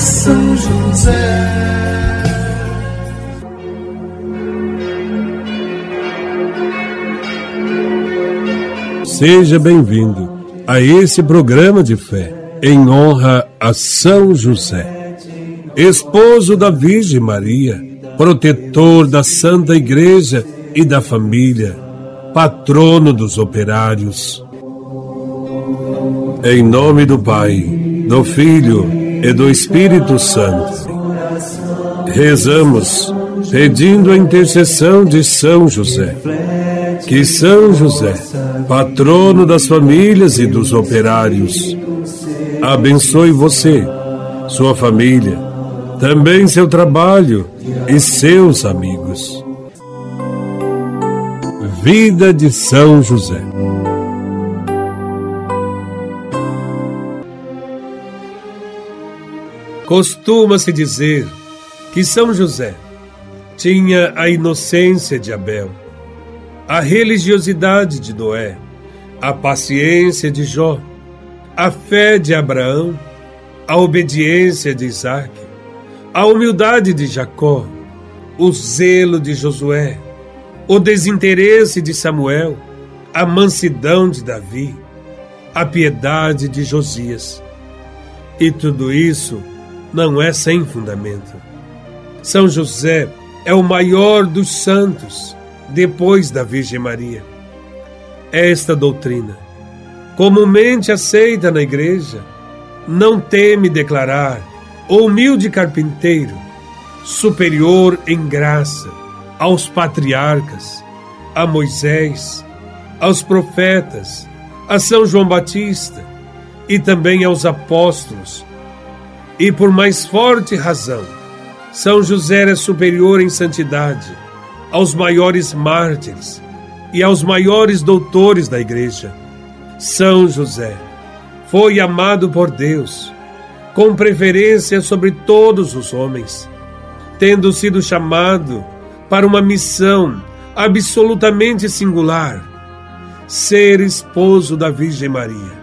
São José. Seja bem-vindo a esse programa de fé em honra a São José, esposo da Virgem Maria, protetor da Santa Igreja e da família, patrono dos operários. Em nome do Pai, do Filho e do Espírito Santo, rezamos pedindo a intercessão de São José. Que São José, patrono das famílias e dos operários, abençoe você, sua família, também seu trabalho e seus amigos. Vida de São José. Costuma-se dizer que São José tinha a inocência de Abel, a religiosidade de Noé, a paciência de Jó, a fé de Abraão, a obediência de Isaac, a humildade de Jacó, o zelo de Josué, o desinteresse de Samuel, a mansidão de Davi, a piedade de Josias. E tudo isso não é sem fundamento. São José é o maior dos santos, depois da Virgem Maria. Esta doutrina, comumente aceita na Igreja, não teme declarar o humilde carpinteiro, superior em graça aos patriarcas, a Moisés, aos profetas, a São João Batista e também aos apóstolos. E por mais forte razão, São José é superior em santidade aos maiores mártires e aos maiores doutores da Igreja. São José foi amado por Deus, com preferência sobre todos os homens, tendo sido chamado para uma missão absolutamente singular: ser esposo da Virgem Maria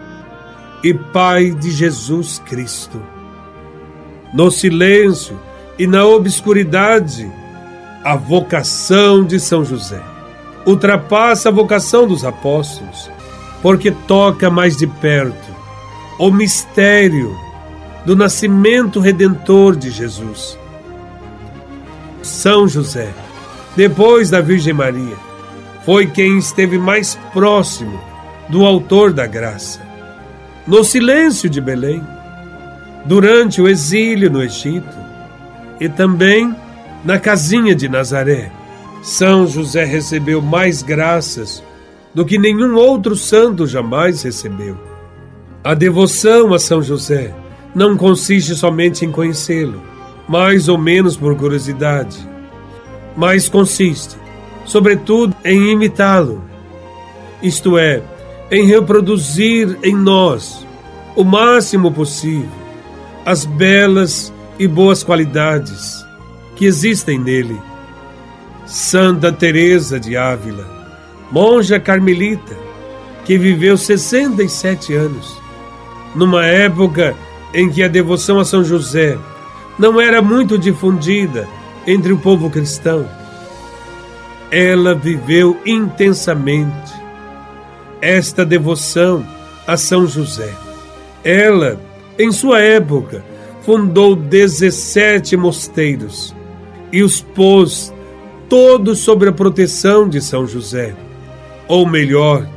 e pai de Jesus Cristo. No silêncio e na obscuridade, a vocação de São José ultrapassa a vocação dos apóstolos, porque toca mais de perto o mistério do nascimento redentor de Jesus. São José, depois da Virgem Maria, foi quem esteve mais próximo do Autor da graça. No silêncio de Belém, durante o exílio no Egito e também na casinha de Nazaré, São José recebeu mais graças do que nenhum outro santo jamais recebeu. A devoção a São José não consiste somente em conhecê-lo, mais ou menos por curiosidade, mas consiste, sobretudo, em imitá-lo, isto é, em reproduzir em nós, o máximo possível, as belas e boas qualidades que existem nele. Santa Teresa de Ávila, monja carmelita, que viveu 67 anos, numa época em que a devoção a São José não era muito difundida entre o povo cristão. Ela viveu intensamente esta devoção a São José. Ela, em sua época, fundou 17 mosteiros e os pôs todos sob a proteção de São José. Ou melhor,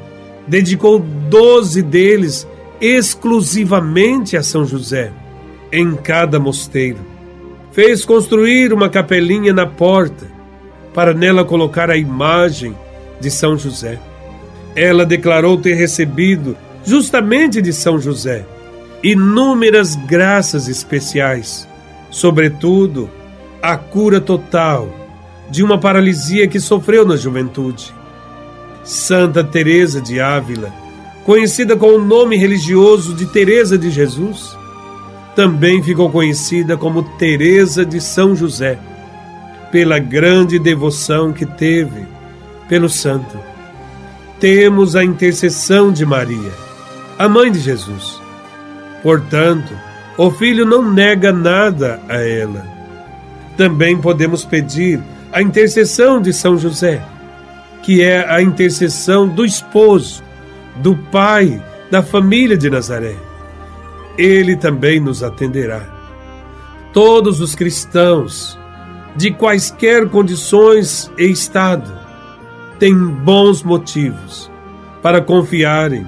dedicou 12 deles exclusivamente a São José, em cada mosteiro. fez construir uma capelinha na porta para nela colocar a imagem de São José. Ela declarou ter recebido, justamente de São José, inúmeras graças especiais, sobretudo a cura total de uma paralisia que sofreu na juventude. Santa Teresa de Ávila, conhecida com o nome religioso de Teresa de Jesus, também ficou conhecida como Teresa de São José, pela grande devoção que teve pelo santo. Temos a intercessão de Maria, a mãe de Jesus. Portanto, o filho não nega nada a ela. Também podemos pedir a intercessão de São José, que é a intercessão do esposo, do pai, da família de Nazaré ele também nos atenderá. Todos os cristãos, de quaisquer condições e estado, têm bons motivos para confiarem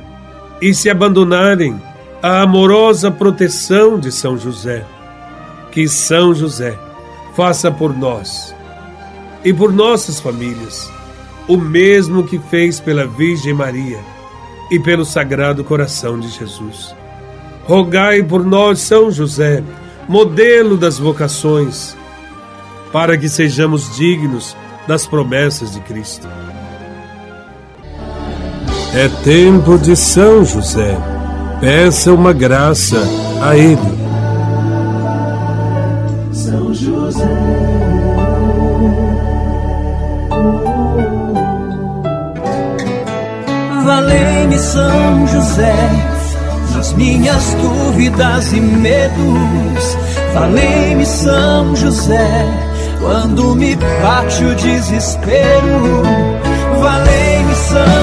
e se abandonarem à amorosa proteção de São José. Que São José faça por nós e por nossas famílias o mesmo que fez pela Virgem Maria e pelo Sagrado Coração de Jesus. Rogai por nós, São José, modelo das vocações, para que sejamos dignos das promessas de Cristo. É tempo de São José. Peça uma graça a Ele. São José. Valei-me São José nas minhas dúvidas e medos. Falei-me São José, quando me bate o desespero. Valei-me São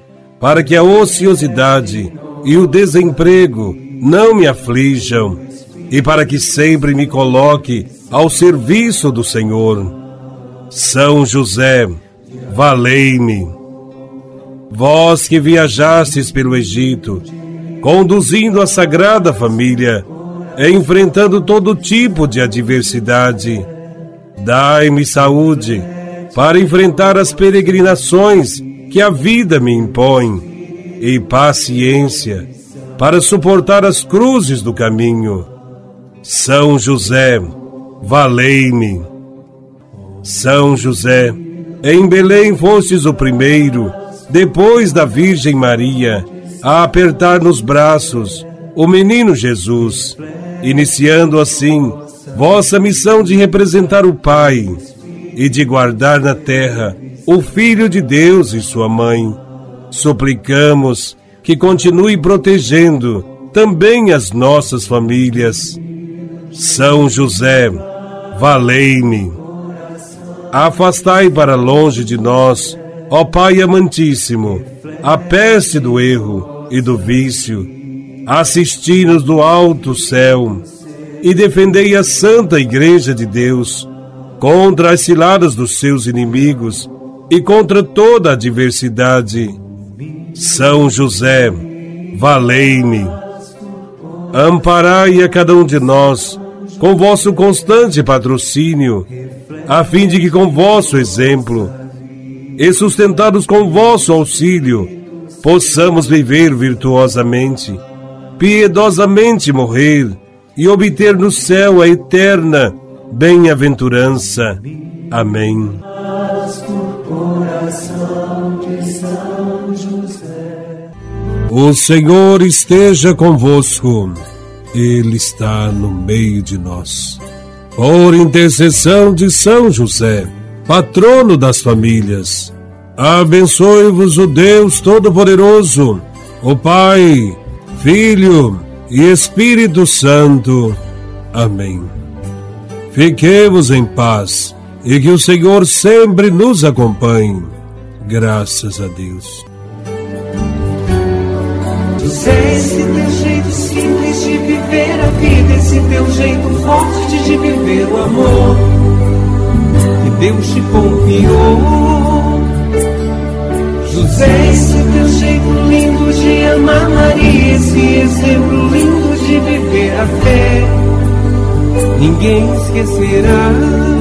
para que a ociosidade e o desemprego não me aflijam e para que sempre me coloque ao serviço do Senhor. São José, valei-me. Vós que viajastes pelo Egito, conduzindo a Sagrada Família, enfrentando todo tipo de adversidade. Dai-me saúde para enfrentar as peregrinações que a vida me impõe e paciência para suportar as cruzes do caminho. São José, valei-me. São José, em Belém fostes o primeiro, depois da Virgem Maria, a apertar nos braços o menino Jesus iniciando assim vossa missão de representar o Pai e de guardar na terra o Filho de Deus e sua mãe. Suplicamos que continue protegendo também as nossas famílias. São José, valei-me. Afastai para longe de nós, ó Pai amantíssimo, a peste do erro e do vício assisti-nos do alto céu e defendei a santa Igreja de Deus contra as ciladas dos seus inimigos e contra toda a adversidade. São José, valei-me. Amparai a cada um de nós com vosso constante patrocínio, a fim de que com vosso exemplo e sustentados com vosso auxílio, possamos viver virtuosamente, piedosamente morrer e obter no céu a eterna bem-aventurança. Amém. O Senhor esteja convosco, Ele está no meio de nós. Por intercessão de São José, patrono das famílias, abençoe-vos o Deus Todo-Poderoso, o Pai, Filho e Espírito Santo. Amém. Fiquemos em paz e que o Senhor sempre nos acompanhe. Graças a Deus. José, esse teu jeito simples de viver a vida, esse teu jeito forte de viver o amor que Deus te confiou. José, esse teu jeito lindo de amar Maria, esse exemplo lindo de viver a fé, ninguém esquecerá.